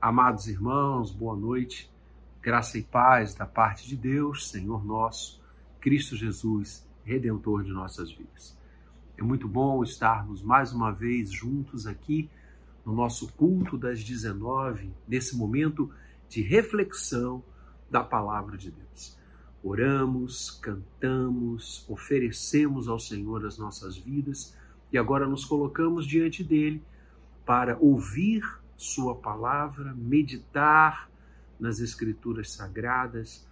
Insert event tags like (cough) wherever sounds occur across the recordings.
Amados irmãos, boa noite. Graça e paz da parte de Deus, Senhor nosso, Cristo Jesus, redentor de nossas vidas. É muito bom estarmos mais uma vez juntos aqui no nosso culto das 19, nesse momento de reflexão da palavra de Deus. Oramos, cantamos, oferecemos ao Senhor as nossas vidas e agora nos colocamos diante dele para ouvir Sua palavra, meditar nas Escrituras Sagradas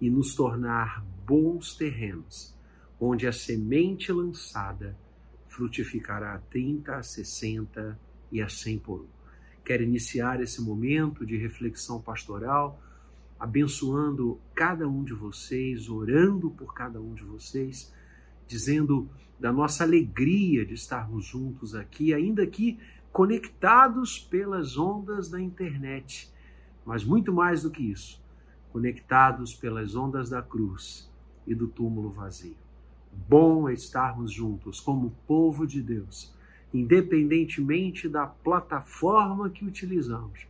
e nos tornar bons terrenos, onde a semente lançada frutificará a 30, a 60 e a 100 por um. Quero iniciar esse momento de reflexão pastoral, abençoando cada um de vocês, orando por cada um de vocês, dizendo da nossa alegria de estarmos juntos aqui, ainda que conectados pelas ondas da internet, mas muito mais do que isso, conectados pelas ondas da cruz e do túmulo vazio. Bom é estarmos juntos como povo de Deus, independentemente da plataforma que utilizamos.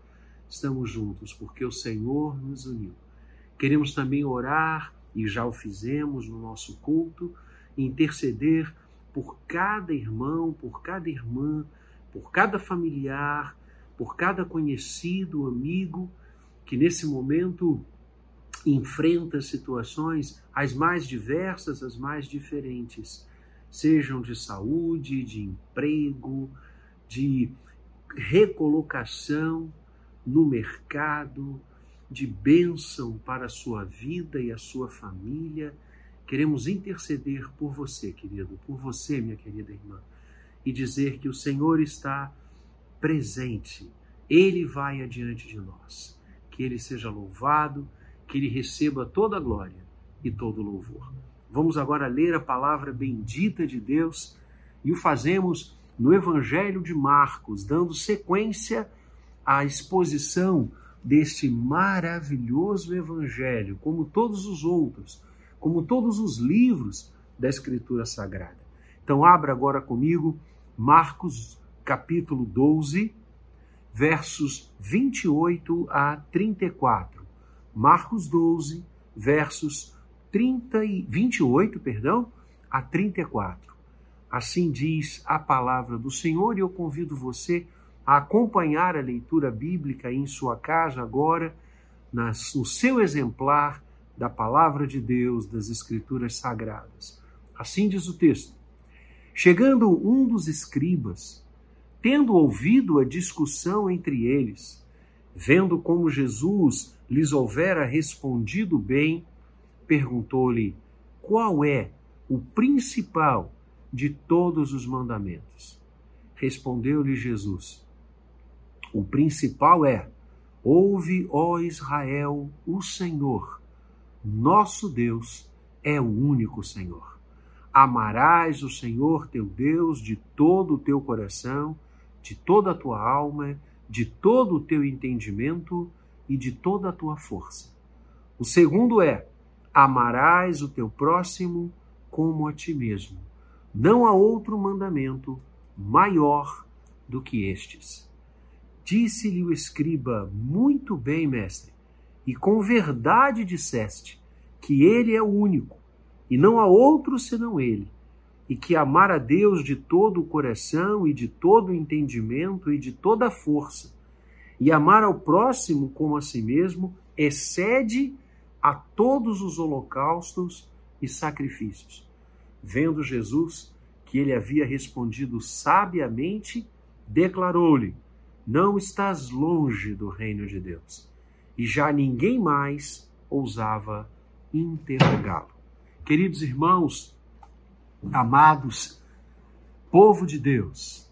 Estamos juntos porque o Senhor nos uniu. Queremos também orar, e já o fizemos no nosso culto, interceder por cada irmão, por cada irmã, por cada familiar, por cada conhecido, amigo que nesse momento enfrenta situações as mais diversas, as mais diferentes, sejam de saúde, de emprego, de recolocação no mercado, de bênção para a sua vida e a sua família. Queremos interceder por você, querido, por você, minha querida irmã e dizer que o Senhor está presente, Ele vai adiante de nós. Que Ele seja louvado, que Ele receba toda a glória e todo o louvor. Vamos agora ler a palavra bendita de Deus e o fazemos no Evangelho de Marcos, dando sequência à exposição deste maravilhoso Evangelho, como todos os outros, como todos os livros da Escritura Sagrada. Então, abra agora comigo Marcos, capítulo 12, versos 28 a 34. Marcos 12, versos 30 e 28, perdão, a 34. Assim diz a palavra do Senhor e eu convido você a acompanhar a leitura bíblica em sua casa agora, no seu exemplar da palavra de Deus, das Escrituras Sagradas. Assim diz o texto. Chegando um dos escribas, tendo ouvido a discussão entre eles, vendo como Jesus lhes houvera respondido bem, perguntou-lhe qual é o principal de todos os mandamentos. Respondeu-lhe Jesus: O principal é: Ouve, ó Israel, o Senhor, nosso Deus é o único Senhor. Amarás o Senhor teu Deus de todo o teu coração, de toda a tua alma, de todo o teu entendimento e de toda a tua força. O segundo é: amarás o teu próximo como a ti mesmo. Não há outro mandamento maior do que estes. Disse-lhe o escriba: Muito bem, mestre, e com verdade disseste que ele é o único e não há outro senão Ele, e que amar a Deus de todo o coração e de todo o entendimento e de toda a força, e amar ao próximo como a si mesmo, excede a todos os holocaustos e sacrifícios. Vendo Jesus que ele havia respondido sabiamente, declarou-lhe: Não estás longe do reino de Deus. E já ninguém mais ousava interrogá-lo. Queridos irmãos, amados, povo de Deus,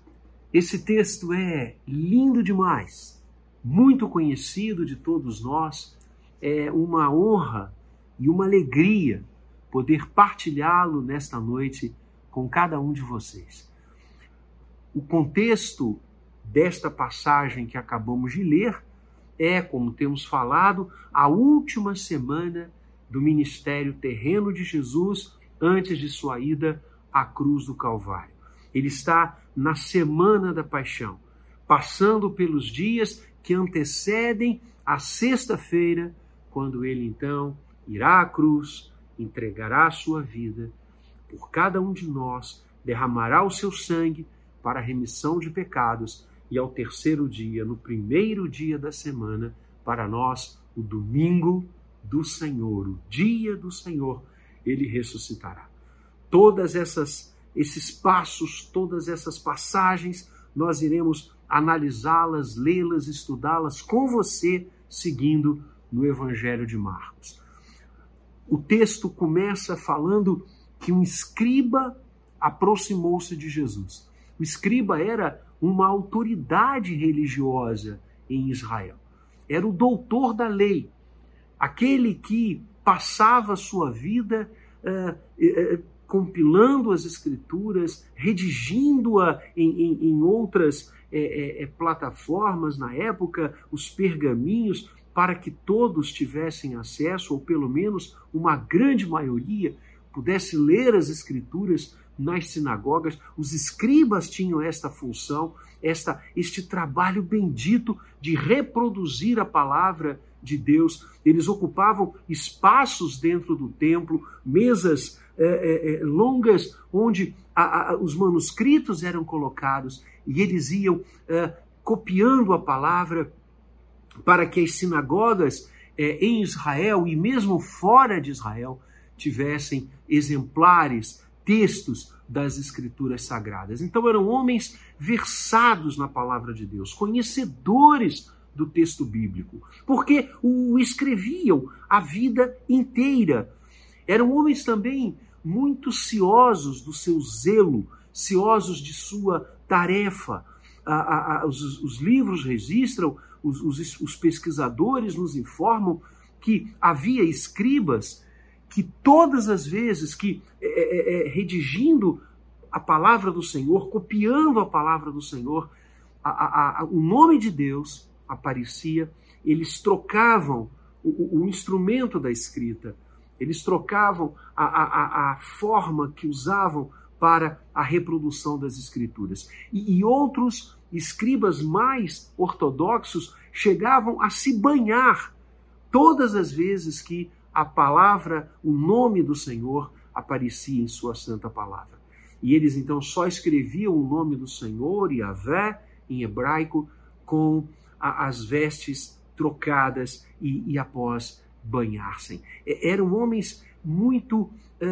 esse texto é lindo demais, muito conhecido de todos nós, é uma honra e uma alegria poder partilhá-lo nesta noite com cada um de vocês. O contexto desta passagem que acabamos de ler é, como temos falado, a última semana do ministério terreno de Jesus antes de sua ida à cruz do Calvário. Ele está na semana da paixão, passando pelos dias que antecedem a sexta-feira, quando ele então irá à cruz, entregará a sua vida por cada um de nós, derramará o seu sangue para a remissão de pecados e ao terceiro dia, no primeiro dia da semana, para nós, o domingo do Senhor, o dia do Senhor, ele ressuscitará. Todas essas esses passos, todas essas passagens, nós iremos analisá-las, lê-las, estudá-las com você, seguindo no Evangelho de Marcos. O texto começa falando que um escriba aproximou-se de Jesus. O escriba era uma autoridade religiosa em Israel. Era o doutor da lei, aquele que passava sua vida uh, uh, compilando as escrituras, redigindo-a em, em, em, outras plataformas na época, os pergaminhos, para que todos tivessem acesso, ou pelo menos uma grande maioria pudesse ler as escrituras nas sinagogas, os escribas tinham esta função, esta este trabalho bendito de reproduzir a palavra de Deus. Eles ocupavam espaços dentro do templo, mesas é, é, é, longas onde a, a, os manuscritos eram colocados e eles iam é, copiando a palavra para que as sinagogas é, em Israel e mesmo fora de Israel tivessem exemplares textos das escrituras sagradas. Então eram homens versados na palavra de Deus, conhecedores do texto bíblico, porque o escreviam a vida inteira. Eram homens também muito ciosos do seu zelo, ciosos de sua tarefa. os, os, livros registram, os, os, os pesquisadores nos informam que havia escribas que todas as vezes que, é, é, é, redigindo a palavra do Senhor, copiando a palavra do Senhor, a, a, a, o nome de Deus aparecia, eles trocavam o, o instrumento da escrita, eles trocavam a, a forma que usavam para a reprodução das escrituras. E, e outros escribas mais ortodoxos chegavam a se banhar todas as vezes que a palavra, o nome do Senhor aparecia em sua santa palavra. E eles então só escreviam o nome do Senhor, Yahvé, em hebraico, com a, as vestes trocadas e, e após banhar-se. Eram homens muito uh,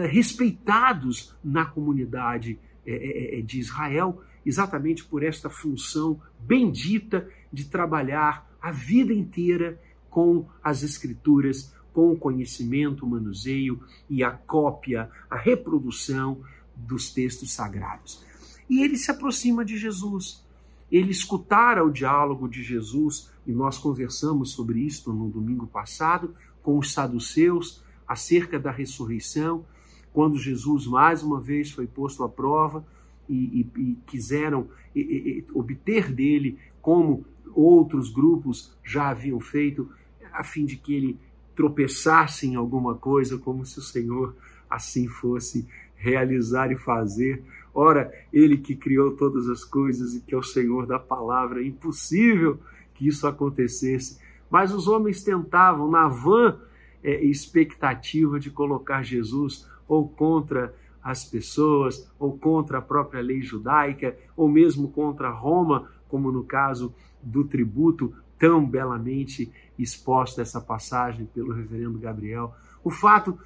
respeitados na comunidade uh, de Israel, exatamente por esta função bendita de trabalhar a vida inteira com as Escrituras, com o conhecimento, o manuseio e a cópia, a reprodução dos textos sagrados. E ele se aproxima de Jesus. Ele escutara o diálogo de Jesus, e nós conversamos sobre isto no domingo passado, com os saduceus, acerca da ressurreição, quando Jesus mais uma vez foi posto à prova e, e, e quiseram e, obter dele, como outros grupos já haviam feito, a fim de que ele tropeçasse em alguma coisa, como se o Senhor assim fosse realizar e fazer. Ora, Ele que criou todas as coisas e que é o Senhor da palavra, é impossível que isso acontecesse. Mas os homens tentavam, na vã é, expectativa de colocar Jesus ou contra as pessoas, ou contra a própria lei judaica, ou mesmo contra Roma, como no caso do tributo, tão belamente exposta essa passagem pelo reverendo Gabriel. O fato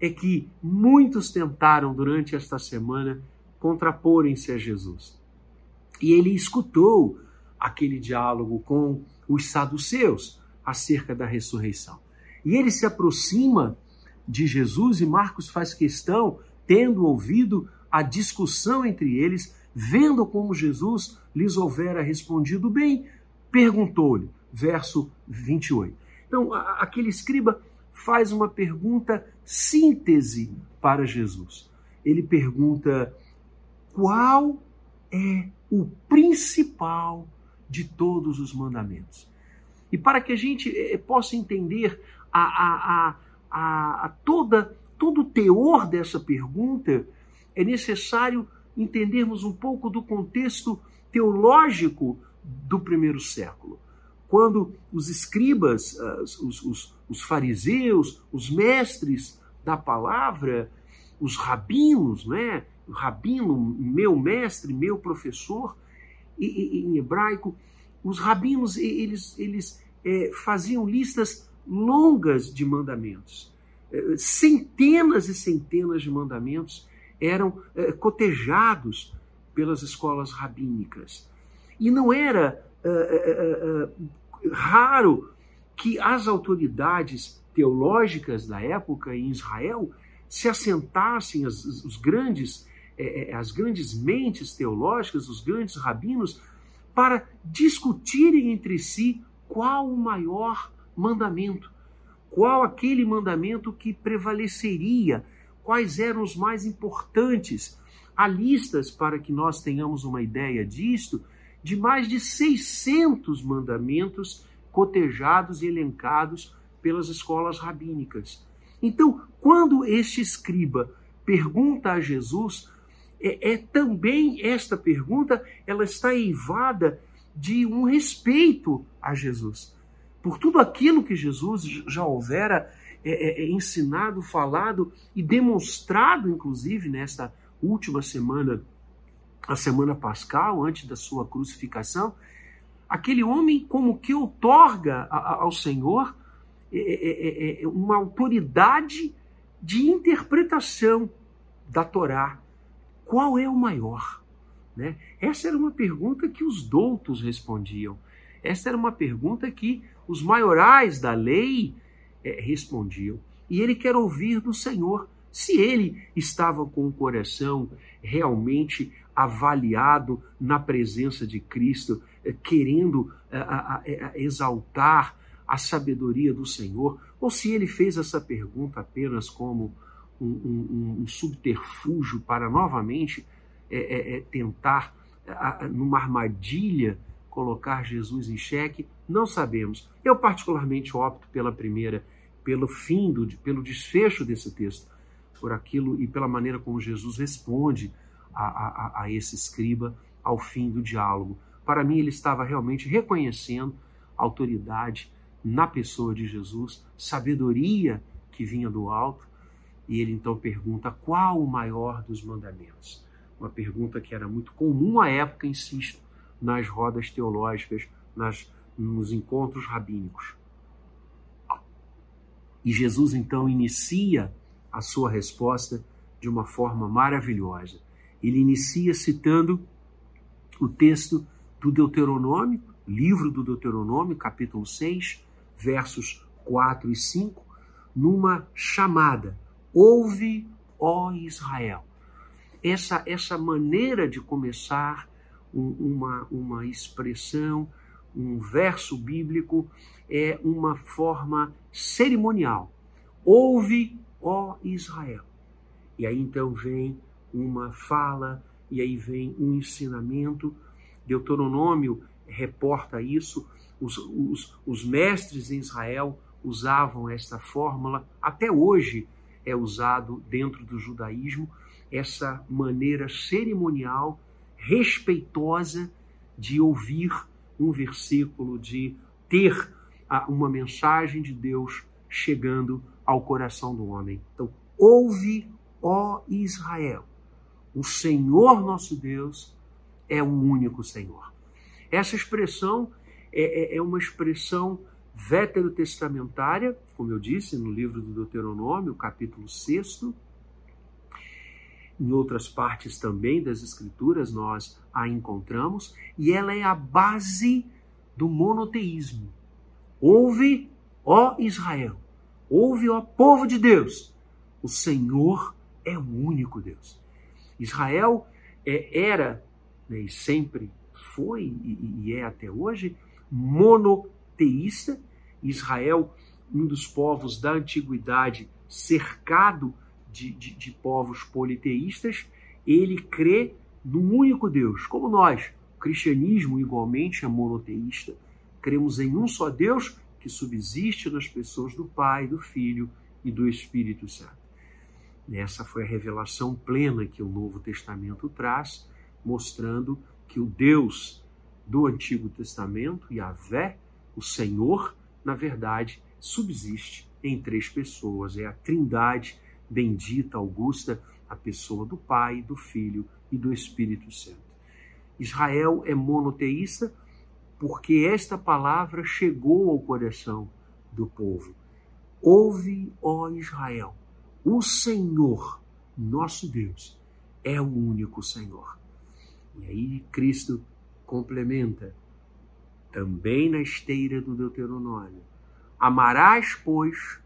é que muitos tentaram durante esta semana contraporem-se a Jesus. E ele escutou aquele diálogo com os saduceus acerca da ressurreição. E ele se aproxima de Jesus e Marcos faz questão, tendo ouvido a discussão entre eles, vendo como Jesus lhes houvera respondido bem, perguntou-lhe, verso 28. Então, aquele escriba faz uma pergunta síntese para Jesus. Ele pergunta: qual é o principal de todos os mandamentos? E para que a gente eh, possa entender a, a, a, a, toda, todo o teor dessa pergunta, é necessário entendermos um pouco do contexto teológico do primeiro século. Quando os escribas, ah, os, os, os fariseus, os mestres da palavra, os rabinos, né? Rabino, meu mestre, meu professor, em hebraico, os rabinos eles, eles é, faziam listas longas de mandamentos. É, centenas e centenas de mandamentos eram é, cotejados pelas escolas rabínicas. E não era é, é, raro que as autoridades teológicas da época em Israel se assentassem, as, os grandes é, é, as grandes mentes teológicas, os grandes rabinos, para discutirem entre si qual o maior mandamento, qual aquele mandamento que prevaleceria, quais eram os mais importantes. Há listas, para que nós tenhamos uma ideia disto, de mais de 600 mandamentos cotejados e elencados pelas escolas rabínicas. Então, quando este escriba pergunta a Jesus é, é também esta pergunta, ela está eivada de um respeito a Jesus. Por tudo aquilo que Jesus já houvera é, é, é, ensinado, falado e demonstrado, inclusive, nesta última semana, a semana pascal, antes da sua crucificação, aquele homem como que outorga ao Senhor é, é, uma autoridade de interpretação da Torá, qual é o maior? Né? Essa era uma pergunta que os doutos respondiam. Essa era uma pergunta que os maiorais da lei é, respondiam. E ele quer ouvir do Senhor se ele estava com o coração realmente avaliado na presença de Cristo, é, querendo é, exaltar a sabedoria do Senhor, ou se ele fez essa pergunta apenas como um, um, um subterfúgio para novamente é, é, é tentar, numa armadilha, colocar Jesus em xeque, não sabemos. Eu, particularmente, opto pela primeira, pelo fim, do, pelo desfecho desse texto, por aquilo e pela maneira como Jesus responde a, a, a esse escriba ao fim do diálogo. Para mim, ele estava realmente reconhecendo autoridade na pessoa de Jesus, sabedoria que vinha do alto, e ele então pergunta qual o maior dos mandamentos. Uma pergunta que era muito comum à época, insisto, nas rodas teológicas, nas, nos encontros rabínicos. E Jesus então inicia a sua resposta de uma forma maravilhosa. Ele inicia citando o texto do Deuteronômio, livro do Deuteronômio, capítulo 6, versos 4 e 5, numa chamada Ouve, ó Israel. Essa, essa maneira de começar um, uma, uma expressão, um verso bíblico, é uma forma cerimonial. Ouve, ó Israel. E aí então vem uma fala, e aí vem um ensinamento. Deuteronômio reporta isso. Os, os, os mestres em Israel usavam esta fórmula. Até hoje, é usado dentro do judaísmo essa maneira cerimonial, respeitosa de ouvir um versículo, de ter uma mensagem de Deus chegando ao coração do homem. Então, ouve, ó Israel, o Senhor nosso Deus é o único Senhor. Essa expressão é, é, é uma expressão veterotestamentária, como eu disse no livro do Deuteronômio, capítulo 6. Em outras partes também das Escrituras nós a encontramos, e ela é a base do monoteísmo. Ouve, ó Israel, ouve, ó povo de Deus, o Senhor é o único Deus. Israel é, era, né, e sempre foi e, e é até hoje, monoteísta, Israel, um dos povos da antiguidade, cercado de, de, de povos politeístas, ele crê num único Deus, como nós. O cristianismo, igualmente, é monoteísta. Cremos em um só Deus que subsiste nas pessoas do Pai, do Filho e do Espírito Santo. Essa foi a revelação plena que o Novo Testamento traz, mostrando que o Deus do Antigo Testamento, Yahvé, o Senhor, na verdade, subsiste em três pessoas. É a Trindade bendita, augusta, a pessoa do Pai, do Filho e do Espírito Santo. Israel é monoteísta porque esta palavra chegou ao coração do povo. Ouve, ó Israel, o Senhor, nosso Deus, é o único Senhor. E aí Cristo complementa, também na esteira do Deuteronômio: Amarás, pois,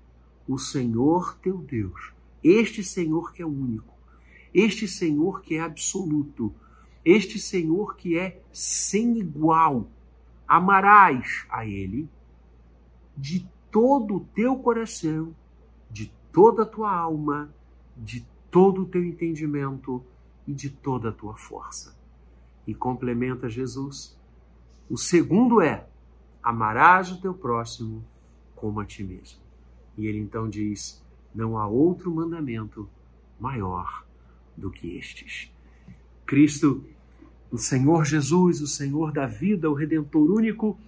o Senhor teu Deus, este Senhor que é único, este Senhor que é absoluto, este Senhor que é sem igual. Amarás a Ele de todo o teu coração, de toda a tua alma, de todo o teu entendimento e de toda a tua força. E complementa Jesus. O segundo é: amarás o teu próximo como a ti mesmo. E ele então diz: não há outro mandamento maior do que estes. Cristo, o Senhor Jesus, o Senhor da vida, o Redentor único,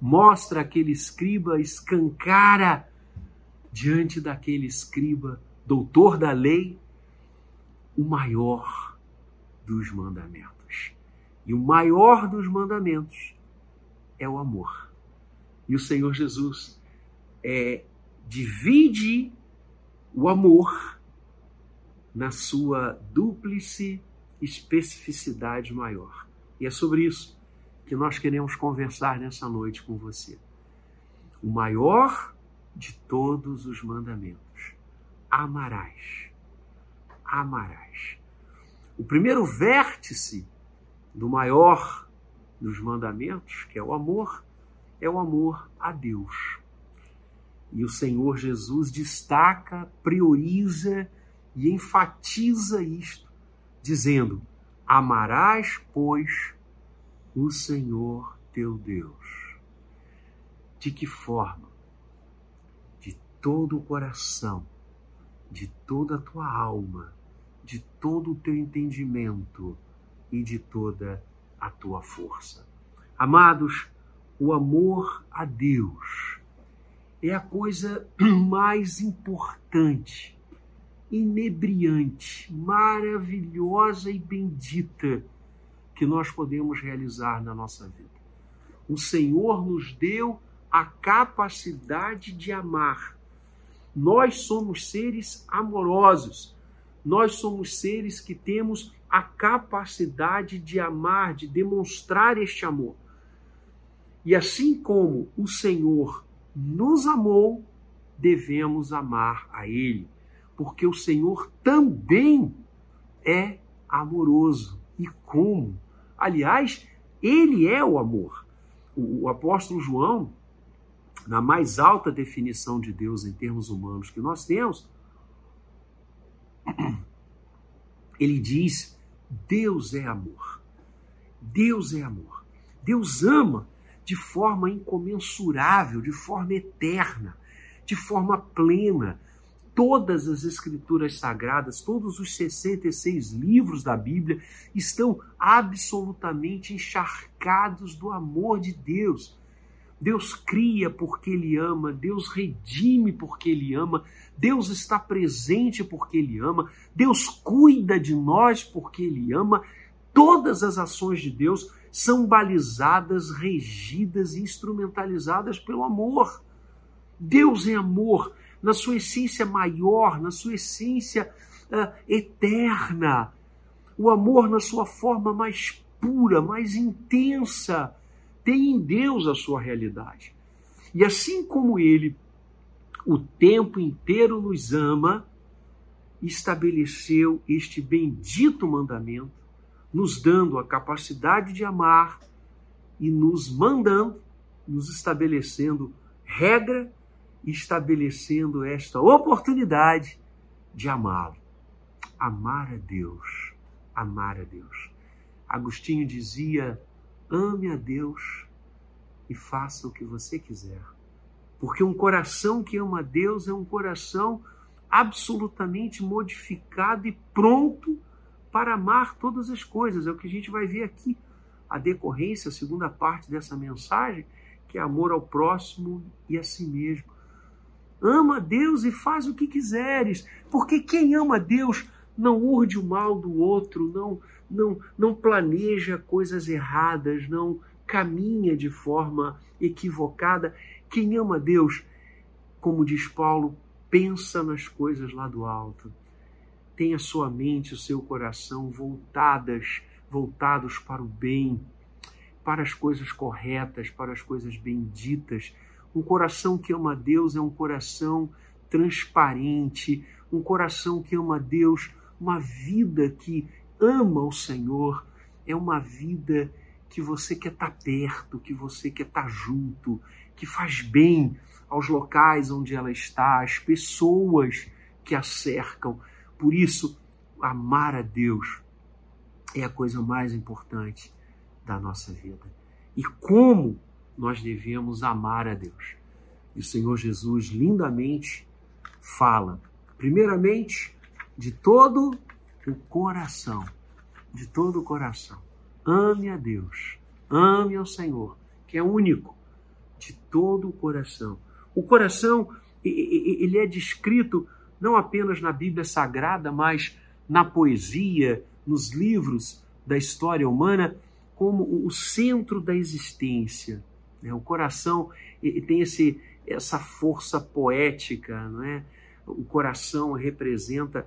mostra aquele escriba, escancara diante daquele escriba, doutor da lei, o maior dos mandamentos. E o maior dos mandamentos é o amor. E o Senhor Jesus é, divide o amor na sua dúplice especificidade maior. E é sobre isso que nós queremos conversar nessa noite com você. O maior de todos os mandamentos: amarás. Amarás. O primeiro vértice do maior dos mandamentos, que é o amor, é o amor a Deus. E o Senhor Jesus destaca, prioriza e enfatiza isto, dizendo: Amarás, pois, o Senhor teu Deus. De que forma? De todo o coração, de toda a tua alma, de todo o teu entendimento e de toda a tua força. Amados, o amor a Deus é a coisa (clears throat) mais importante inebriante, maravilhosa e bendita que nós podemos realizar na nossa vida. O Senhor nos deu a capacidade de amar. Nós somos seres amorosos. Nós somos seres que temos a capacidade de amar, de demonstrar este amor. E assim como o Senhor nos amou, devemos amar a Ele porque o Senhor também é amoroso. E como? Aliás, ele é o amor. O, apóstolo João, na mais alta definição de Deus em termos humanos que nós temos, (clears throat) ele diz: Deus é amor. Deus é amor. Deus ama de forma incomensurável, de forma eterna, de forma plena, todas as escrituras sagradas, todos os 66 livros da Bíblia estão absolutamente encharcados do amor de Deus. Deus cria porque Ele ama, Deus redime porque Ele ama, Deus está presente porque Ele ama, Deus cuida de nós porque Ele ama. Todas as ações de Deus são balizadas, regidas e instrumentalizadas pelo amor. Deus é amor, na sua essência maior, na sua essência uh, eterna. O amor na sua forma mais pura, mais intensa, tem em Deus a sua realidade. E assim como Ele o tempo inteiro nos ama, estabeleceu este bendito mandamento, nos dando a capacidade de amar e nos mandando, nos estabelecendo regra estabelecendo esta oportunidade de amá-lo. Amar a Deus, amar a Deus. Agostinho dizia: ame a Deus e faça o que você quiser. Porque um coração que ama a Deus é um coração absolutamente modificado e pronto para amar todas as coisas. É o que a gente vai ver aqui a decorrência, a segunda parte dessa mensagem, que é amor ao próximo e a si mesmo. Ama Deus e faz o que quiseres, porque quem ama Deus não urde o mal do outro, não não não planeja coisas erradas, não caminha de forma equivocada. Quem ama Deus, como diz Paulo, pensa nas coisas lá do alto. Tem a sua mente, o seu coração voltadas, voltados para o bem, para as coisas corretas, para as coisas benditas. Um coração que ama Deus é um coração transparente, um coração que ama Deus, uma vida que ama o Senhor, é uma vida que você quer estar perto, que você quer estar junto, que faz bem aos locais onde ela está, às pessoas que a cercam. Por isso, amar a Deus é a coisa mais importante da nossa vida. E como nós devemos amar a Deus? E o Senhor Jesus lindamente fala, primeiramente, de todo o coração, de todo o coração. Ame a Deus, ame ao Senhor, que é único, de todo o coração. O coração, ele é descrito não apenas na Bíblia Sagrada, mas na poesia, nos livros da história humana, como o centro da existência. Né? O coração tem esse, essa força poética, não é? O coração representa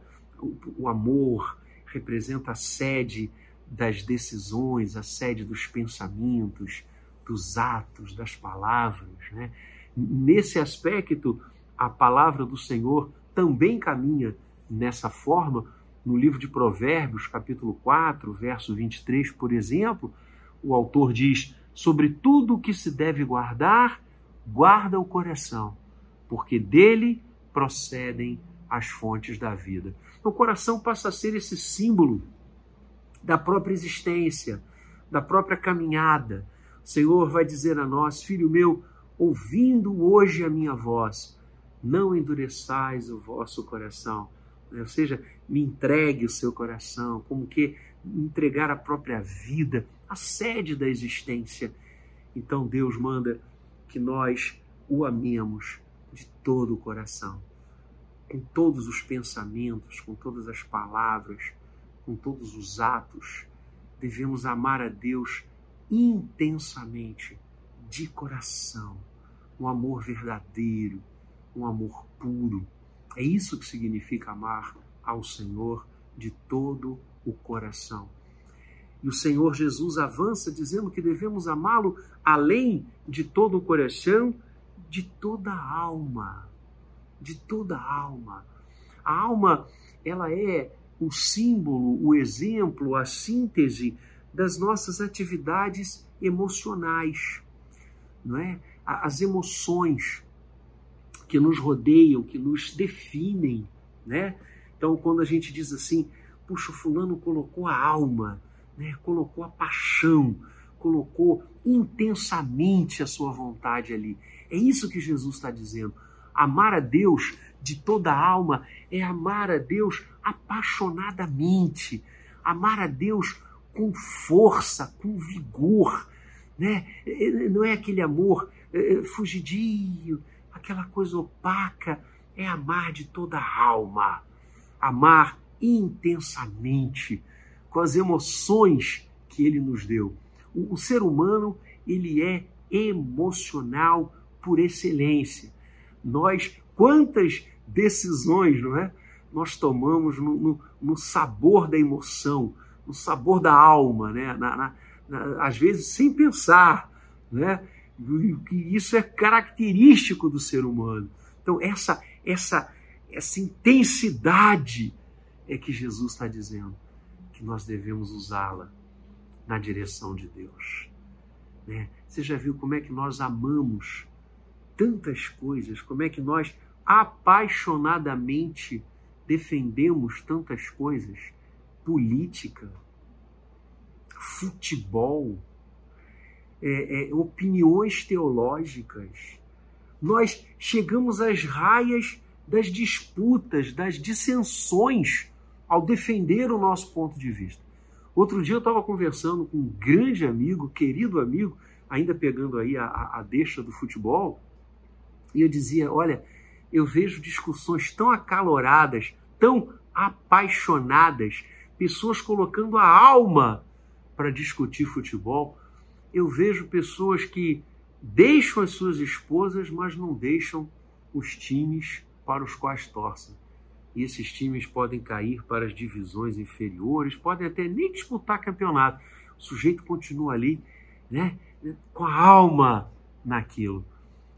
o amor, representa a sede das decisões, a sede dos pensamentos, dos atos, das palavras. Né? Nesse aspecto, a palavra do Senhor também caminha nessa forma. No livro de Provérbios, capítulo 4, verso 23, por exemplo, o autor diz: Sobre tudo o que se deve guardar, guarda o coração, porque dele procedem as fontes da vida. O coração passa a ser esse símbolo da própria existência, da própria caminhada. O Senhor vai dizer a nós, filho meu, ouvindo hoje a minha voz, não endureçais o vosso coração. Ou seja, me entregue o seu coração, como que entregar a própria vida, a sede da existência. Então Deus manda que nós o amemos de todo o coração, com todos os pensamentos, com todas as palavras, com todos os atos, devemos amar a Deus intensamente, de coração, um amor verdadeiro, um amor puro. É isso que significa amar ao Senhor de todo o coração. E o Senhor Jesus avança dizendo que devemos amá-lo além de todo o coração, de toda a alma, de toda a alma. A alma, ela é o símbolo, o exemplo, a síntese das nossas atividades emocionais, não é? As emoções que nos rodeiam, que nos definem, né? Então, quando a gente diz assim, puxa, fulano colocou a alma, né? Colocou a paixão, colocou intensamente a sua vontade ali. É isso que Jesus está dizendo. Amar a Deus de toda a alma é amar a Deus apaixonadamente, amar a Deus com força, com vigor, né? Não é aquele amor é, é, fugidio, aquela coisa opaca, é amar de toda a alma, amar intensamente, com as emoções que ele nos deu. O, o ser humano, ele é emocional por excelência. Nós, quantas decisões, não é? Nós tomamos no, no, no sabor da emoção, no sabor da alma, né? Na, na, na, às vezes sem pensar, né? E isso é característico do ser humano. Então essa essa essa intensidade é que Jesus está dizendo que nós devemos usá-la na direção de Deus. Né? Você já viu como é que nós amamos tantas coisas, como é que nós apaixonadamente defendemos tantas coisas, política, futebol, é, é, opiniões teológicas. Nós chegamos às raias das disputas, das dissensões ao defender o nosso ponto de vista. Outro dia eu estava conversando com um grande amigo, querido amigo, ainda pegando aí a, a, deixa do futebol, e eu dizia: olha, eu vejo discussões tão acaloradas, tão apaixonadas, pessoas colocando a alma para discutir futebol. Eu vejo pessoas que deixam as suas esposas, mas não deixam os times para os quais torcem. E esses times podem cair para as divisões inferiores, podem até nem disputar campeonato. O sujeito continua ali, né, com a alma naquilo.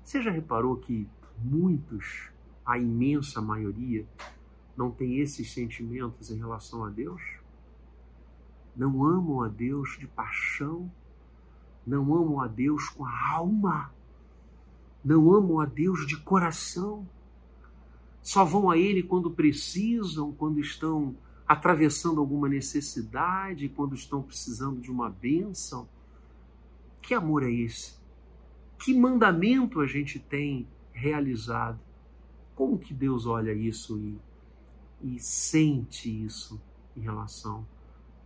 Você já reparou que muitos, a imensa maioria, não tem esses sentimentos em relação a Deus? Não amam a Deus de paixão, não amam a Deus com a alma, não amam a Deus de coração. Só vão a Ele quando precisam, quando estão atravessando alguma necessidade, quando estão precisando de uma bênção. Que amor é esse? Que mandamento a gente tem realizado? Como que Deus olha isso e, e sente isso em relação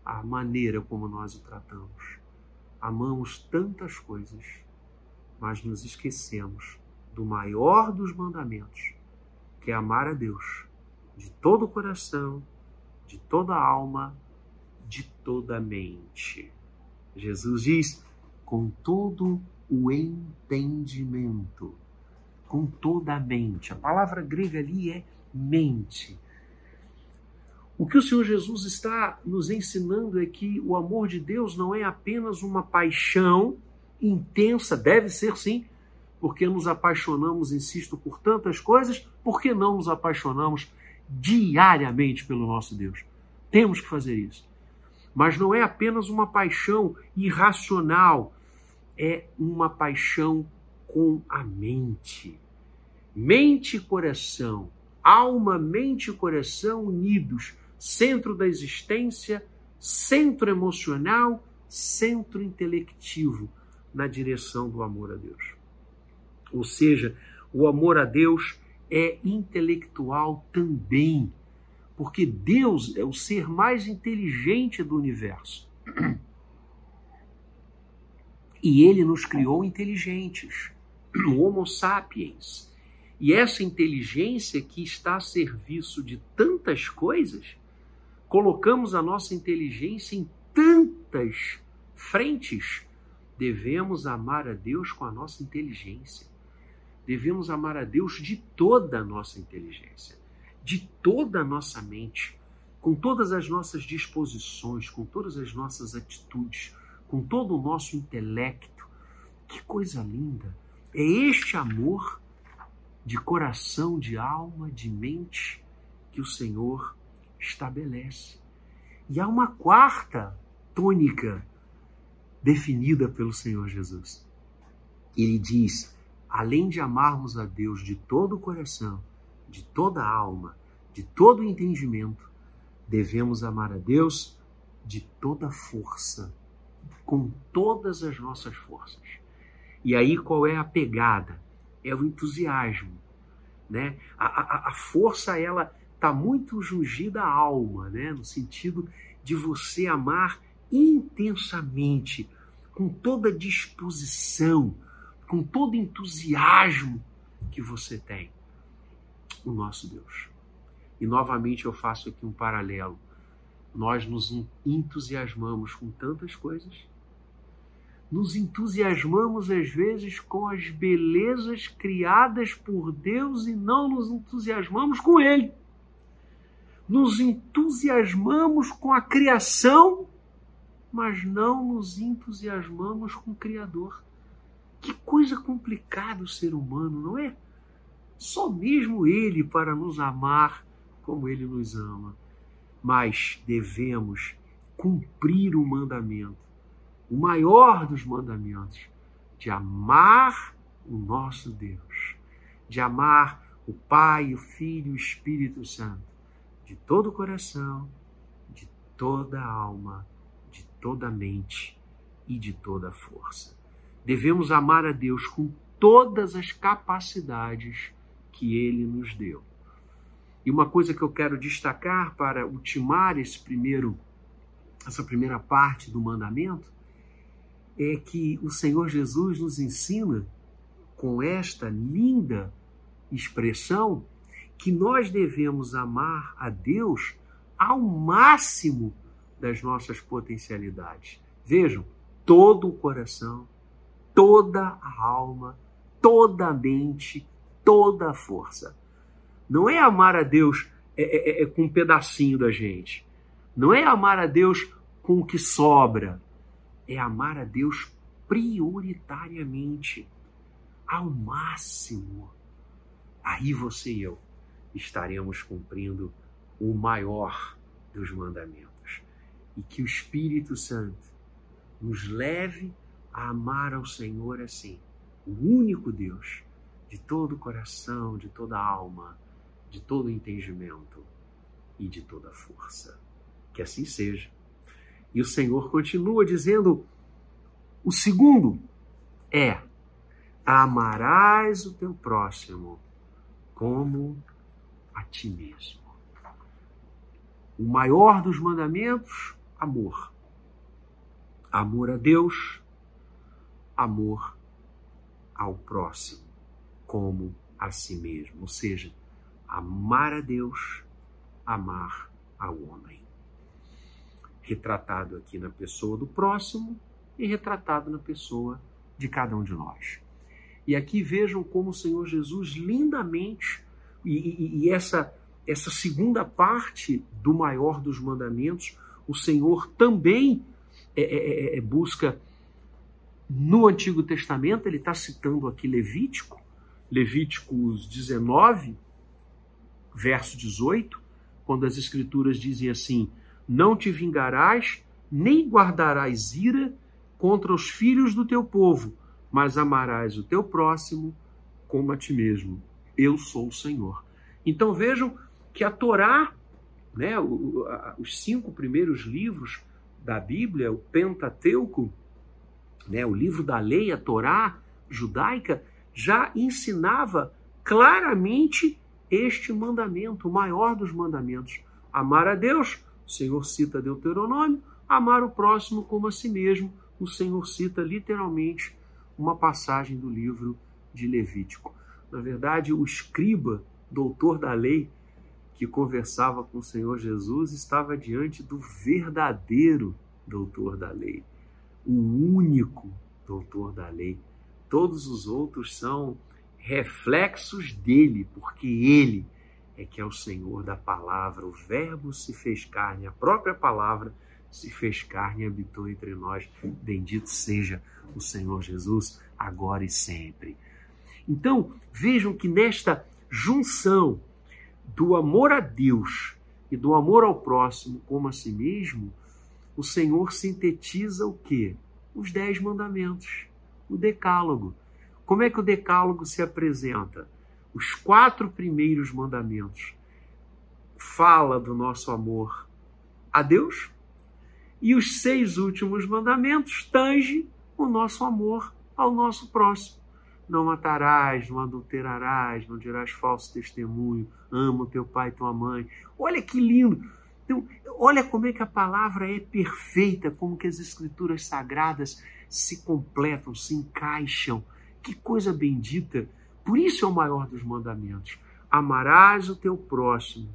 à maneira como nós o tratamos? Amamos tantas coisas, mas nos esquecemos do maior dos mandamentos, que é amar a Deus de todo o coração, de toda a alma, de toda a mente. Jesus diz: com todo o entendimento, com toda a mente. A palavra grega ali é mente. O que o Senhor Jesus está nos ensinando é que o amor de Deus não é apenas uma paixão intensa, deve ser sim, porque nos apaixonamos, insisto, por tantas coisas, por que não nos apaixonamos diariamente pelo nosso Deus? Temos que fazer isso. Mas não é apenas uma paixão irracional, é uma paixão com a mente. Mente e coração, alma, mente e coração unidos centro da existência, centro emocional, centro intelectivo na direção do amor a Deus. Ou seja, o amor a Deus é intelectual também, porque Deus é o ser mais inteligente do universo. E ele nos criou inteligentes, o Homo sapiens. E essa inteligência que está a serviço de tantas coisas, colocamos a nossa inteligência em tantas frentes, devemos amar a Deus com a nossa inteligência. Devemos amar a Deus de toda a nossa inteligência, de toda a nossa mente, com todas as nossas disposições, com todas as nossas atitudes, com todo o nosso intelecto. Que coisa linda! É este amor de coração, de alma, de mente que o Senhor estabelece. E há uma quarta tônica definida pelo Senhor Jesus. Ele diz: além de amarmos a Deus de todo o coração, de toda a alma, de todo o entendimento, devemos amar a Deus de toda força, com todas as nossas forças. E aí qual é a pegada? É o entusiasmo, né? A, a, a força ela está muito jungida a alma, né? no sentido de você amar intensamente, com toda disposição, com todo entusiasmo que você tem, o nosso Deus. E novamente eu faço aqui um paralelo. Nós nos entusiasmamos com tantas coisas, nos entusiasmamos às vezes com as belezas criadas por Deus e não nos entusiasmamos com Ele nos entusiasmamos com a criação, mas não nos entusiasmamos com o Criador. Que coisa complicada o ser humano, não é? Só mesmo Ele para nos amar como Ele nos ama. Mas devemos cumprir o mandamento, o maior dos mandamentos, de amar o nosso Deus, de amar o Pai, o Filho e o Espírito Santo de todo o coração, de toda a alma, de toda a mente e de toda a força. Devemos amar a Deus com todas as capacidades que Ele nos deu. E uma coisa que eu quero destacar para ultimar esse primeiro essa primeira parte do mandamento, é que o Senhor Jesus nos ensina com esta linda expressão que nós devemos amar a Deus ao máximo das nossas potencialidades. Vejam, todo o coração, toda a alma, toda a mente, toda a força. Não é amar a Deus é, é, é, é com um pedacinho da gente. Não é amar a Deus com o que sobra. É amar a Deus prioritariamente, ao máximo. Aí você e eu estaremos cumprindo o maior dos mandamentos. E que o Espírito Santo nos leve a amar ao Senhor assim, o único Deus, de todo o coração, de toda a alma, de todo o entendimento e de toda a força. Que assim seja. E o Senhor continua dizendo: o segundo é: amarás o teu próximo como a ti mesmo. O maior dos mandamentos, amor. Amor a Deus, amor ao próximo, como a si mesmo. Ou seja, amar a Deus, amar ao homem. Retratado aqui na pessoa do próximo e retratado na pessoa de cada um de nós. E aqui vejam como o Senhor Jesus lindamente, e, e, essa, essa segunda parte do maior dos mandamentos, o Senhor também é, é, é, é busca no Antigo Testamento, ele está citando aqui Levítico, Levíticos 19, verso 18, quando as Escrituras dizem assim: Não te vingarás, nem guardarás ira contra os filhos do teu povo, mas amarás o teu próximo como a ti mesmo. Eu sou o Senhor. Então vejam que a Torá, né, os cinco primeiros livros da Bíblia, o Pentateuco, né, o livro da lei, a Torá judaica, já ensinava claramente este mandamento, o maior dos mandamentos. Amar a Deus, o Senhor cita Deuteronômio, amar o próximo como a si mesmo, o Senhor cita literalmente uma passagem do livro de Levítico. Na verdade, o escriba, doutor da lei, que conversava com o Senhor Jesus, estava diante do verdadeiro doutor da lei, o único doutor da lei. Todos os outros são reflexos dele, porque ele é que é o Senhor da palavra. O Verbo se fez carne, a própria palavra se fez carne e habitou entre nós. Bendito seja o Senhor Jesus, agora e sempre. Então, vejam que nesta junção do amor a Deus e do amor ao próximo como a si mesmo, o Senhor sintetiza o quê? Os dez mandamentos, o decálogo. Como é que o decálogo se apresenta? Os quatro primeiros mandamentos fala do nosso amor a Deus, e os seis últimos mandamentos tangem o nosso amor ao nosso próximo. Não matarás, não adulterarás, não dirás falso testemunho, ama teu pai e tua mãe. Olha que lindo! Então, olha como é que a palavra é perfeita, como que as escrituras sagradas se completam, se encaixam. Que coisa bendita! Por isso é o maior dos mandamentos. Amarás o teu próximo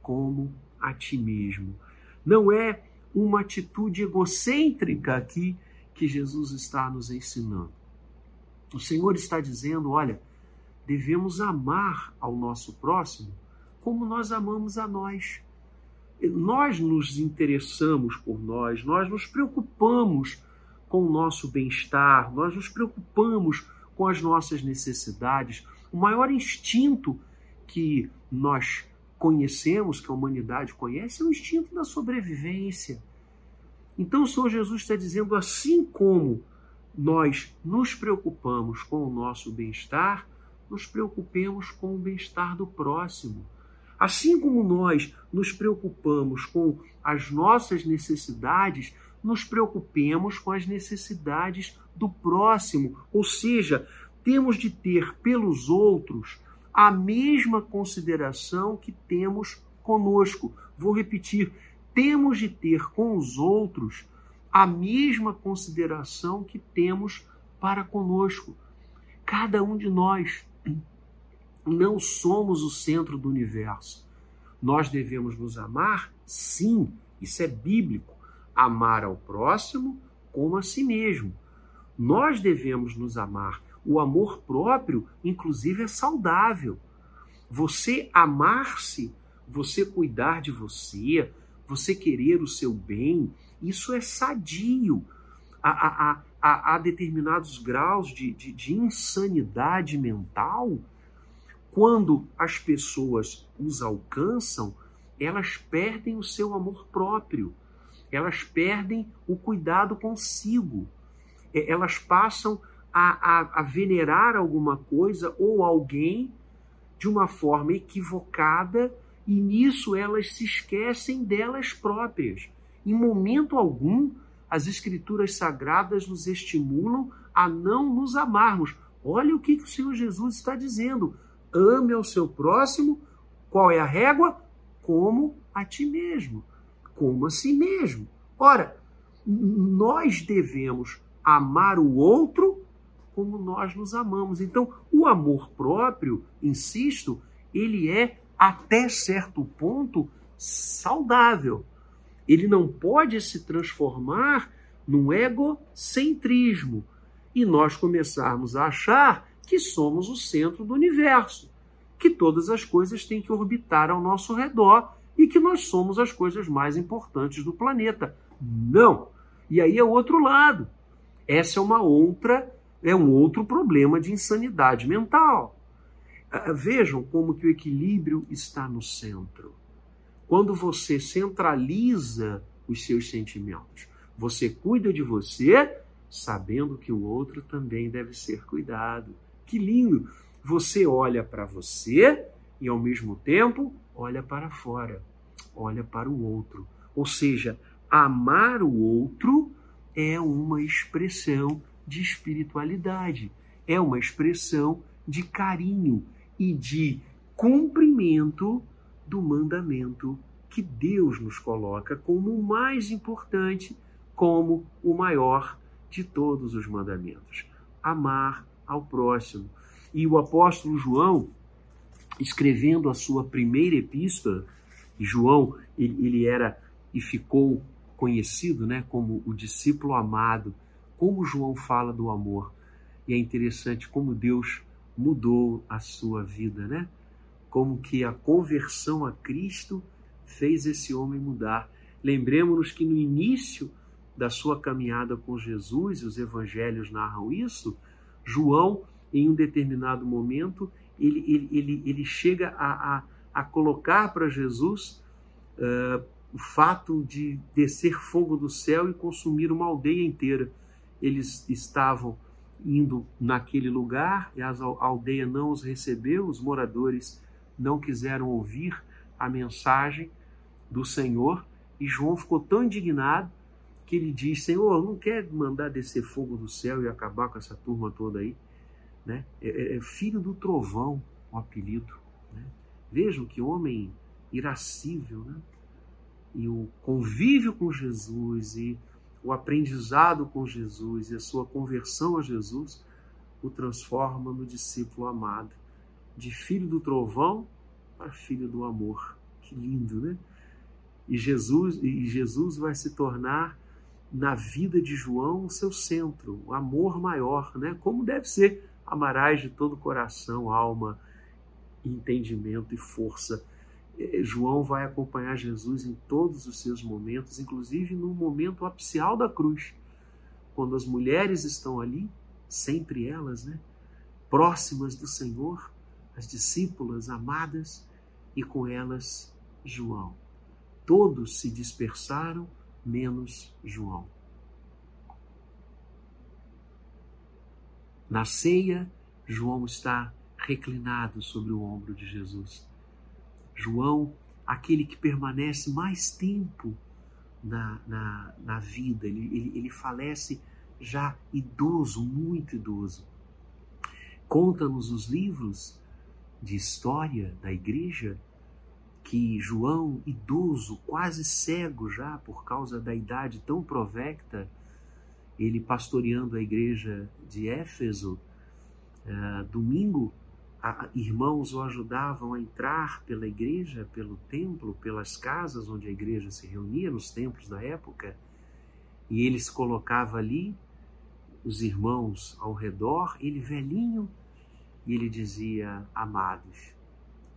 como a ti mesmo. Não é uma atitude egocêntrica aqui que Jesus está nos ensinando. O Senhor está dizendo: olha, devemos amar ao nosso próximo como nós amamos a nós. Nós nos interessamos por nós, nós nos preocupamos com o nosso bem-estar, nós nos preocupamos com as nossas necessidades. O maior instinto que nós conhecemos, que a humanidade conhece, é o instinto da sobrevivência. Então o Senhor Jesus está dizendo: assim como nós nos preocupamos com o nosso bem-estar, nos preocupemos com o bem-estar do próximo. Assim como nós nos preocupamos com as nossas necessidades, nos preocupemos com as necessidades do próximo, ou seja, temos de ter pelos outros a mesma consideração que temos conosco. Vou repetir: temos de ter com os outros a mesma consideração que temos para conosco. Cada um de nós não somos o centro do universo. Nós devemos nos amar? Sim, isso é bíblico. Amar ao próximo como a si mesmo. Nós devemos nos amar. O amor próprio, inclusive, é saudável. Você amar-se, você cuidar de você, você querer o seu bem, isso é sadio. Há, há, há determinados graus de, de, de insanidade mental. Quando as pessoas os alcançam, elas perdem o seu amor próprio, elas perdem o cuidado consigo, é, elas passam a, a, a venerar alguma coisa ou alguém de uma forma equivocada e nisso elas se esquecem delas próprias. Em momento algum, as Escrituras Sagradas nos estimulam a não nos amarmos. Olha o que, que o Senhor Jesus está dizendo. Ame ao seu próximo. Qual é a régua? Como a ti mesmo. Como a si mesmo. Ora, nós devemos amar o outro como nós nos amamos. Então, o amor próprio, insisto, ele é até certo ponto saudável ele não pode se transformar num egocentrismo e nós começarmos a achar que somos o centro do universo, que todas as coisas têm que orbitar ao nosso redor e que nós somos as coisas mais importantes do planeta. Não! E aí é outro lado. Essa é uma outra, é um outro problema de insanidade mental. Ah, vejam como que o equilíbrio está no centro. Quando você centraliza os seus sentimentos, você cuida de você, sabendo que o outro também deve ser cuidado. Que lindo! Você olha para você e, ao mesmo tempo, olha para fora, olha para o outro. Ou seja, amar o outro é uma expressão de espiritualidade, é uma expressão de carinho e de cumprimento do mandamento que Deus nos coloca como o mais importante, como o maior de todos os mandamentos: amar ao próximo. E o apóstolo João, escrevendo a sua primeira epístola, João, ele, era e ficou conhecido né, como o discípulo amado, como João fala do amor. E é interessante como Deus mudou a sua vida, né? Como que a conversão a Cristo fez esse homem mudar. Lembremos-nos que no início da sua caminhada com Jesus, e os evangelhos narram isso, João, em um determinado momento, ele, ele, ele, ele chega a, a, a colocar para Jesus uh, o fato de descer fogo do céu e consumir uma aldeia inteira. Eles estavam indo naquele lugar e a aldeia não os recebeu, os moradores não quiseram ouvir a mensagem do Senhor e João ficou tão indignado que ele diz: Senhor, não quer mandar descer fogo do céu e acabar com essa turma toda aí? Né? É, é, é filho do trovão o apelido. Né? Vejam que homem irascível, né? E o convívio com Jesus e o aprendizado com Jesus e a sua conversão a Jesus o transforma no discípulo amado de filho do trovão para filho do amor. Que lindo, né? E Jesus, e Jesus vai se tornar na vida de João o seu centro, o amor maior, né? Como deve ser, amarás de todo coração, alma, entendimento e força. João vai acompanhar Jesus em todos os seus momentos, inclusive no momento apicial da cruz, quando as mulheres estão ali, sempre elas, né? Próximas do Senhor, as discípulas amadas e com elas João. Todos se dispersaram, menos João. Na ceia, João está reclinado sobre o ombro de Jesus. João, aquele que permanece mais tempo na, na, na vida, ele, ele, ele falece já idoso, muito idoso. Conta-nos os livros de história da igreja que João, idoso, quase cego já por causa da idade tão provecta, ele pastoreando a igreja de Éfeso, uh, domingo, a, irmãos o ajudavam a entrar pela igreja, pelo templo, pelas casas onde a igreja se reunia, nos templos da época, e ele se colocava ali, os irmãos ao redor, ele velhinho, e ele dizia: Amados,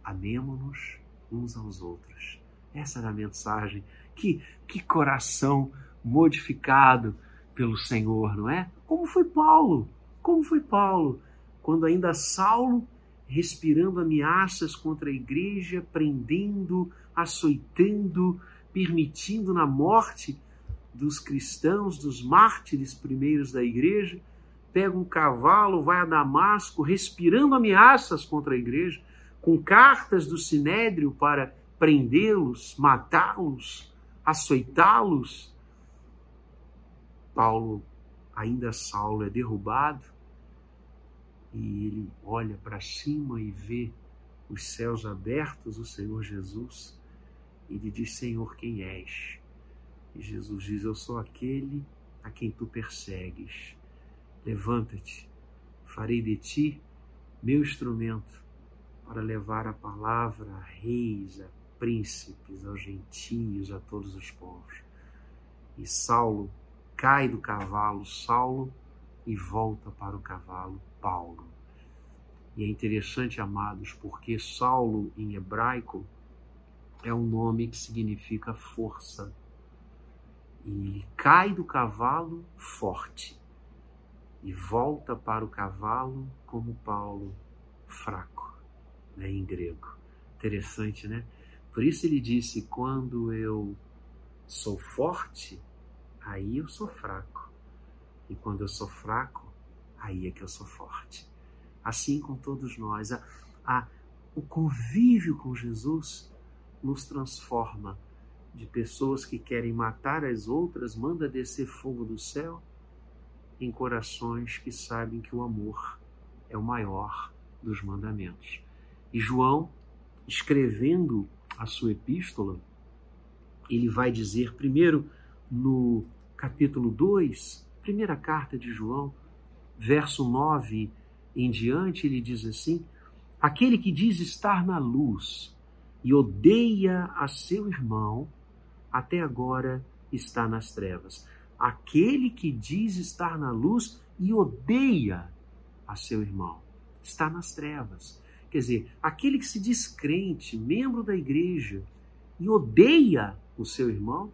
amemo-nos uns aos outros. Essa era a mensagem. Que, que coração modificado pelo Senhor, não é? Como foi Paulo? Como foi Paulo? Quando ainda Saulo, respirando ameaças contra a igreja, prendendo, açoitando, permitindo na morte dos cristãos, dos mártires primeiros da igreja, pega um cavalo, vai a Damasco, respirando ameaças contra a igreja, com cartas do sinédrio para prendê-los, matá-los, açoitá-los. Paulo, ainda Saulo, é derrubado e ele olha para cima e vê os céus abertos, o Senhor Jesus, e ele diz: Senhor, quem és? E Jesus diz: Eu sou aquele a quem tu persegues. Levanta-te, farei de ti meu instrumento para levar a palavra a reis, a príncipes, aos gentios, a todos os povos. E Saulo cai do cavalo, Saulo, e volta para o cavalo, Paulo. E é interessante, amados, porque Saulo em hebraico é um nome que significa força. E ele cai do cavalo forte e volta para o cavalo como Paulo, fraco né, em grego. Interessante, né? Por isso ele disse: quando eu sou forte, aí eu sou fraco. E quando eu sou fraco, aí é que eu sou forte. Assim com todos nós. A, a, o convívio com Jesus nos transforma de pessoas que querem matar as outras, manda descer fogo do céu, em corações que sabem que o amor é o maior dos mandamentos. E João, escrevendo a sua epístola, ele vai dizer, primeiro no capítulo 2, primeira carta de João, verso 9 em diante, ele diz assim: Aquele que diz estar na luz e odeia a seu irmão, até agora está nas trevas. Aquele que diz estar na luz e odeia a seu irmão, está nas trevas. Quer dizer, aquele que se diz crente, membro da igreja, e odeia o seu irmão,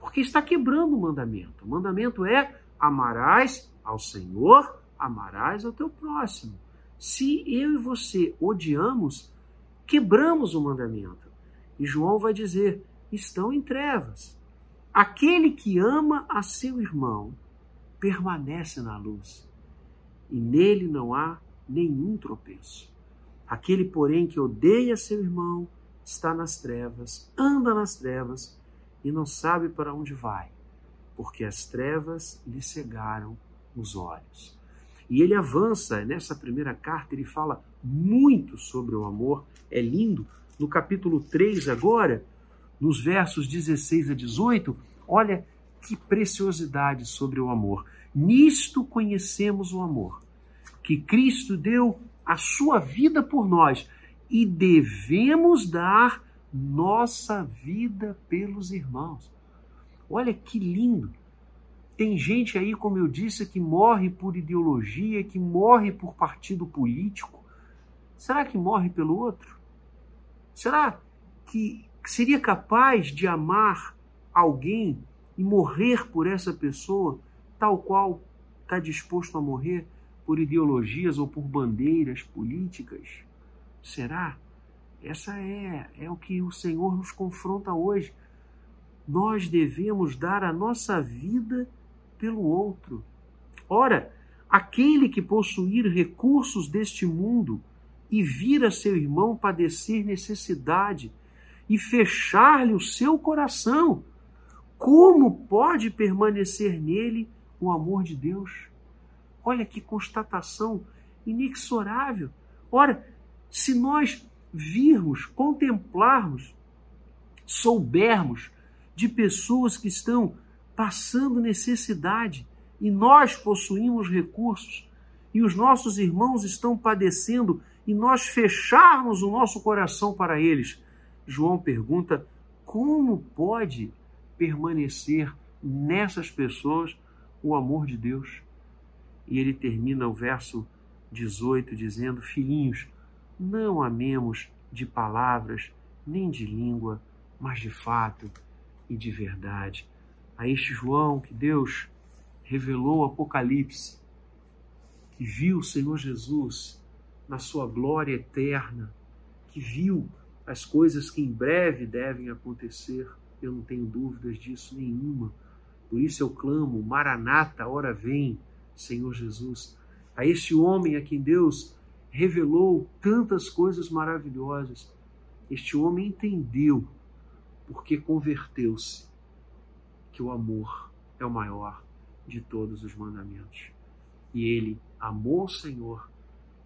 porque está quebrando o mandamento. O mandamento é amarás ao Senhor, amarás ao teu próximo. Se eu e você odiamos, quebramos o mandamento. E João vai dizer: estão em trevas. Aquele que ama a seu irmão permanece na luz, e nele não há nenhum tropeço. Aquele, porém, que odeia seu irmão está nas trevas, anda nas trevas e não sabe para onde vai, porque as trevas lhe cegaram os olhos. E ele avança nessa primeira carta, ele fala muito sobre o amor, é lindo. No capítulo 3, agora, nos versos 16 a 18, olha que preciosidade sobre o amor. Nisto conhecemos o amor, que Cristo deu a sua vida por nós e devemos dar nossa vida pelos irmãos. Olha que lindo! Tem gente aí, como eu disse, que morre por ideologia, que morre por partido político. Será que morre pelo outro? Será que seria capaz de amar alguém e morrer por essa pessoa, tal qual está disposto a morrer por ideologias ou por bandeiras políticas? Será? Essa é, é o que o Senhor nos confronta hoje. Nós devemos dar a nossa vida pelo outro. Ora, aquele que possuir recursos deste mundo e vir a seu irmão padecer necessidade e fechar-lhe o seu coração, como pode permanecer nele o amor de Deus? Olha que constatação inexorável. Ora, se nós virmos, contemplarmos soubermos de pessoas que estão passando necessidade e nós possuímos recursos e os nossos irmãos estão padecendo e nós fecharmos o nosso coração para eles. João pergunta: como pode permanecer nessas pessoas o amor de Deus? E ele termina o verso 18 dizendo: Filhinhos, não amemos de palavras nem de língua, mas de fato e de verdade. A este João que Deus revelou o Apocalipse, que viu o Senhor Jesus na sua glória eterna, que viu as coisas que em breve devem acontecer, eu não tenho dúvidas disso nenhuma. Por isso eu clamo, Maranata, hora vem, Senhor Jesus. A este homem a quem Deus revelou tantas coisas maravilhosas, este homem entendeu porque converteu-se que o amor é o maior de todos os mandamentos. E ele amou o Senhor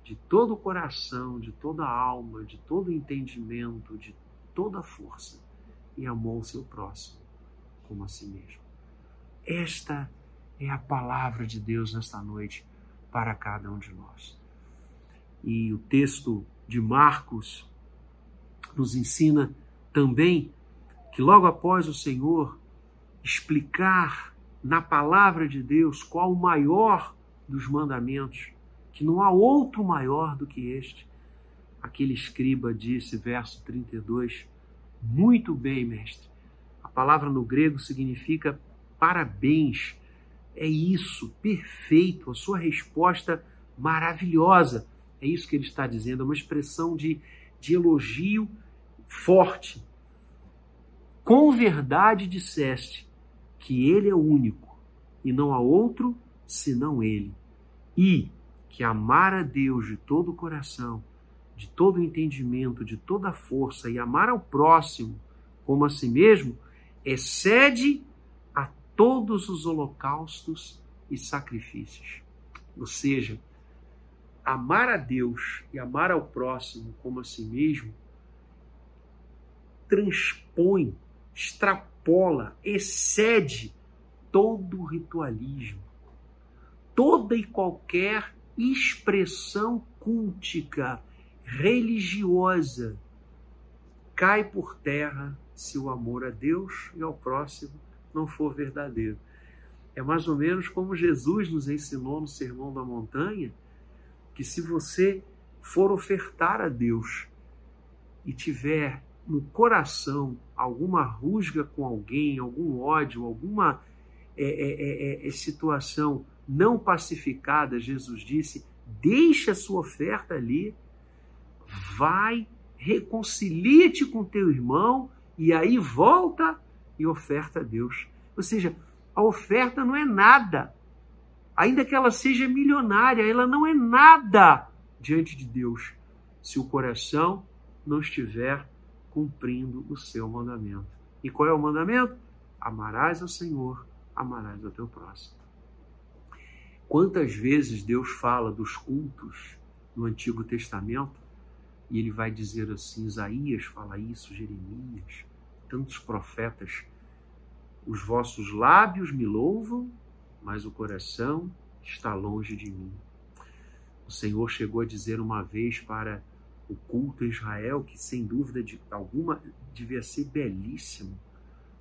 de todo o coração, de toda a alma, de todo o entendimento, de toda a força, e amou o seu próximo como a si mesmo. Esta é a palavra de Deus nesta noite para cada um de nós. E o texto de Marcos nos ensina também que logo após o Senhor explicar na palavra de Deus qual o maior dos mandamentos, que não há outro maior do que este, aquele escriba disse, verso 32, muito bem, mestre. A palavra no grego significa parabéns. É isso, perfeito, a sua resposta maravilhosa. É isso que ele está dizendo, é uma expressão de, de elogio forte. Com verdade disseste que ele é único e não há outro senão ele, e que amar a Deus de todo o coração, de todo o entendimento, de toda a força e amar ao próximo como a si mesmo, excede a todos os holocaustos e sacrifícios. Ou seja, amar a Deus e amar ao próximo como a si mesmo transpõe, extrapola, excede todo o ritualismo, toda e qualquer expressão cultica, religiosa, cai por terra se o amor a Deus e ao próximo não for verdadeiro. É mais ou menos como Jesus nos ensinou no Sermão da Montanha, que se você for ofertar a Deus e tiver no coração alguma rusga com alguém, algum ódio, alguma é, é, é, é, situação não pacificada, Jesus disse: deixa a sua oferta ali, vai, reconcilia-te com teu irmão e aí volta e oferta a Deus. Ou seja, a oferta não é nada. Ainda que ela seja milionária, ela não é nada diante de Deus se o coração não estiver cumprindo o seu mandamento. E qual é o mandamento? Amarás ao Senhor, amarás ao teu próximo. Quantas vezes Deus fala dos cultos no Antigo Testamento e ele vai dizer assim: Isaías fala isso, Jeremias, tantos profetas. Os vossos lábios me louvam, mas o coração está longe de mim. O Senhor chegou a dizer uma vez para o culto a Israel, que sem dúvida de alguma devia ser belíssimo,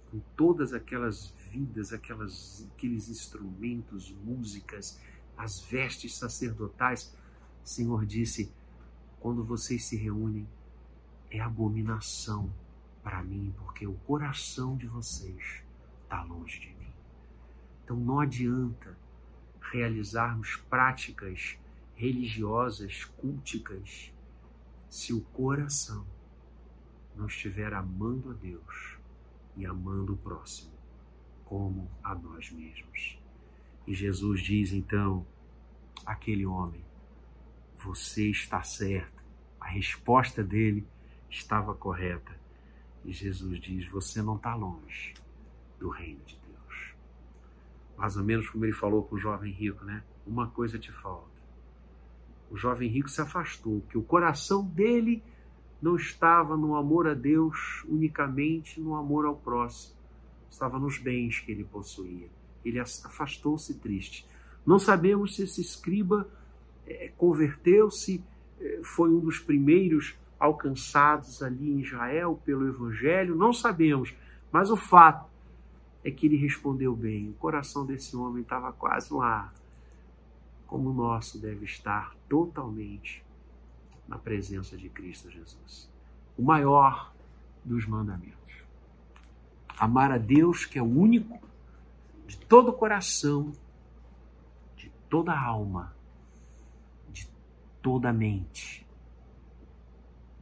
com todas aquelas vidas, aquelas, aqueles instrumentos, músicas, as vestes sacerdotais. O Senhor disse: quando vocês se reúnem, é abominação para mim, porque o coração de vocês está longe de mim. Então não adianta realizarmos práticas religiosas, culticas, se o coração não estiver amando a Deus e amando o próximo como a nós mesmos. E Jesus diz então àquele homem: Você está certo. A resposta dele estava correta. E Jesus diz: Você não está longe do reino de Deus. Mais ou menos como ele falou com o jovem rico, né? Uma coisa te falta o jovem rico se afastou, que o coração dele não estava no amor a Deus unicamente no amor ao próximo, estava nos bens que ele possuía. Ele afastou-se triste. Não sabemos se esse escriba converteu-se, é, foi um dos primeiros alcançados ali em Israel pelo Evangelho, não sabemos, mas o fato é que ele respondeu bem. O coração desse homem estava quase lá, como o nosso deve estar totalmente na presença de Cristo Jesus. O maior dos mandamentos. Amar a Deus, que é o único, de todo o coração, de toda a alma, toda a mente,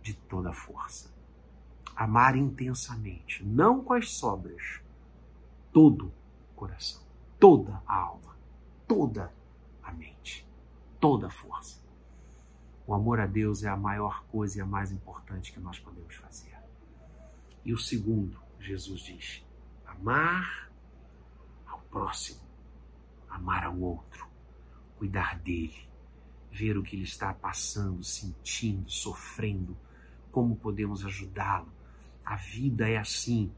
de toda a força. Amar intensamente, não com as sobras, todo o coração, toda a alma, toda a mente, toda a força. O amor a Deus é a maior coisa e a mais importante que nós podemos fazer. E o segundo, Jesus diz: amar ao próximo, amar ao outro, cuidar dele, ver o que ele está passando, sentindo, sofrendo, como podemos ajudá-lo. A vida é assim.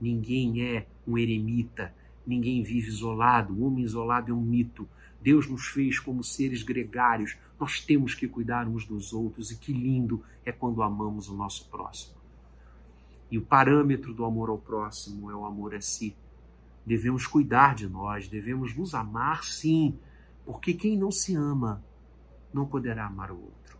Ninguém é um eremita, ninguém vive isolado. O homem isolado é um mito. Deus nos fez como seres gregários. Nós temos que cuidar uns dos outros e que lindo é quando amamos o nosso próximo. E o parâmetro do amor ao próximo é o amor a si. Devemos cuidar de nós, devemos nos amar sim, porque quem não se ama não poderá amar o outro.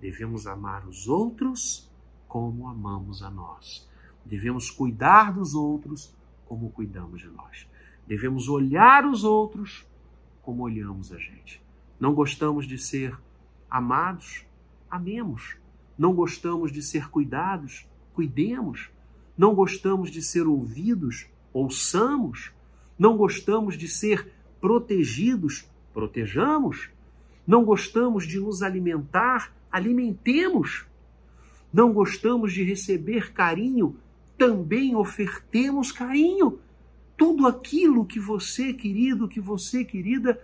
Devemos amar os outros como amamos a nós. Devemos cuidar dos outros como cuidamos de nós. Devemos olhar os outros como olhamos a gente. Não gostamos de ser amados? Amemos. Não gostamos de ser cuidados? Cuidemos. Não gostamos de ser ouvidos? Ouçamos. Não gostamos de ser protegidos? Protejamos. Não gostamos de nos alimentar? Alimentemos. Não gostamos de receber carinho? Também ofertemos carinho tudo aquilo que você, querido, que você, querida,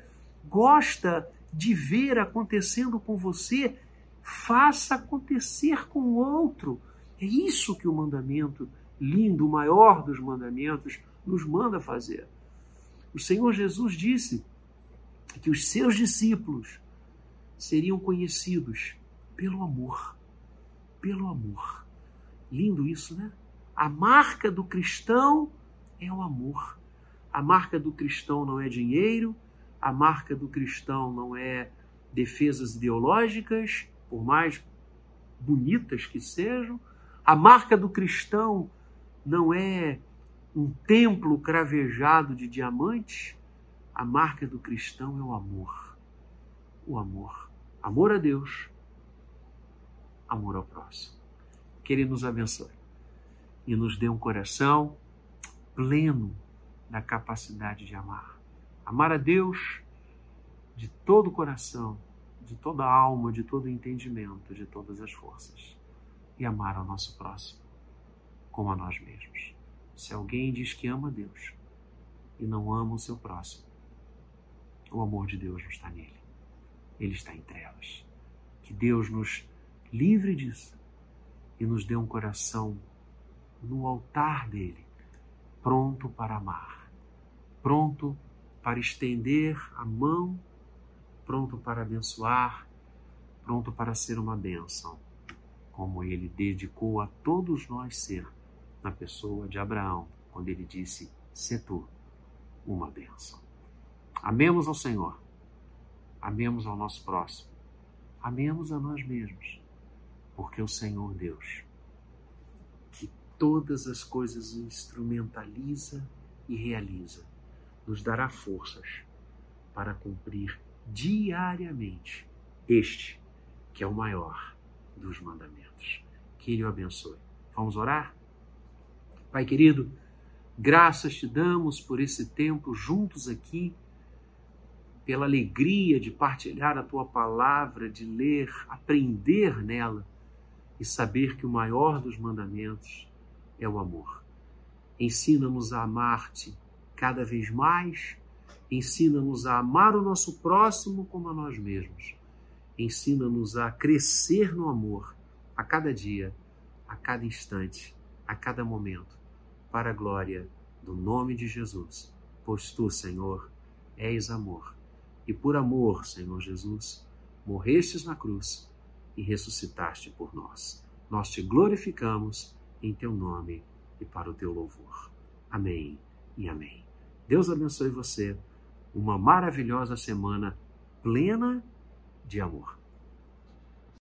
gosta de ver acontecendo com você, faça acontecer com o outro. É isso que o mandamento lindo, o maior dos mandamentos, nos manda fazer. O Senhor Jesus disse que os seus discípulos seriam conhecidos pelo amor. Pelo amor. Lindo isso, né? A marca do cristão é o amor. A marca do cristão não é dinheiro, a marca do cristão não é defesas ideológicas, por mais bonitas que sejam. A marca do cristão não é um templo cravejado de diamantes. A marca do cristão é o amor. O amor. Amor a Deus, amor ao próximo. Que Ele nos abençoe e nos dê um coração pleno da capacidade de amar. Amar a Deus de todo o coração, de toda a alma, de todo o entendimento, de todas as forças. E amar ao nosso próximo como a nós mesmos. Se alguém diz que ama Deus e não ama o seu próximo, o amor de Deus não está nele. Ele está em trevas. Que Deus nos livre disso e nos dê um coração no altar dele pronto para amar, pronto para estender a mão, pronto para abençoar, pronto para ser uma bênção, como ele dedicou a todos nós ser na pessoa de Abraão, quando ele disse: Se tu uma bênção. Amemos ao Senhor, amemos ao nosso próximo, amemos a nós mesmos, porque o Senhor Deus todas as coisas instrumentaliza e realiza, nos dará forças para cumprir diariamente este, que é o maior dos mandamentos. Que Ele o abençoe. Vamos orar? Pai querido, graças te damos por esse tempo juntos aqui, pela alegria de partilhar a tua palavra, de ler, aprender nela e saber que o maior dos mandamentos é o amor. Ensina-nos a amar-te cada vez mais, ensina-nos a amar o nosso próximo como a nós mesmos. Ensina-nos a crescer no amor a cada dia, a cada instante, a cada momento, para a glória do nome de Jesus. Pois tu, Senhor, és amor. E por amor, Senhor Jesus, morrestes na cruz e ressuscitaste por nós. Nós te glorificamos em teu nome e para o teu louvor. Amém e amém. Deus abençoe você. Uma maravilhosa semana plena de amor.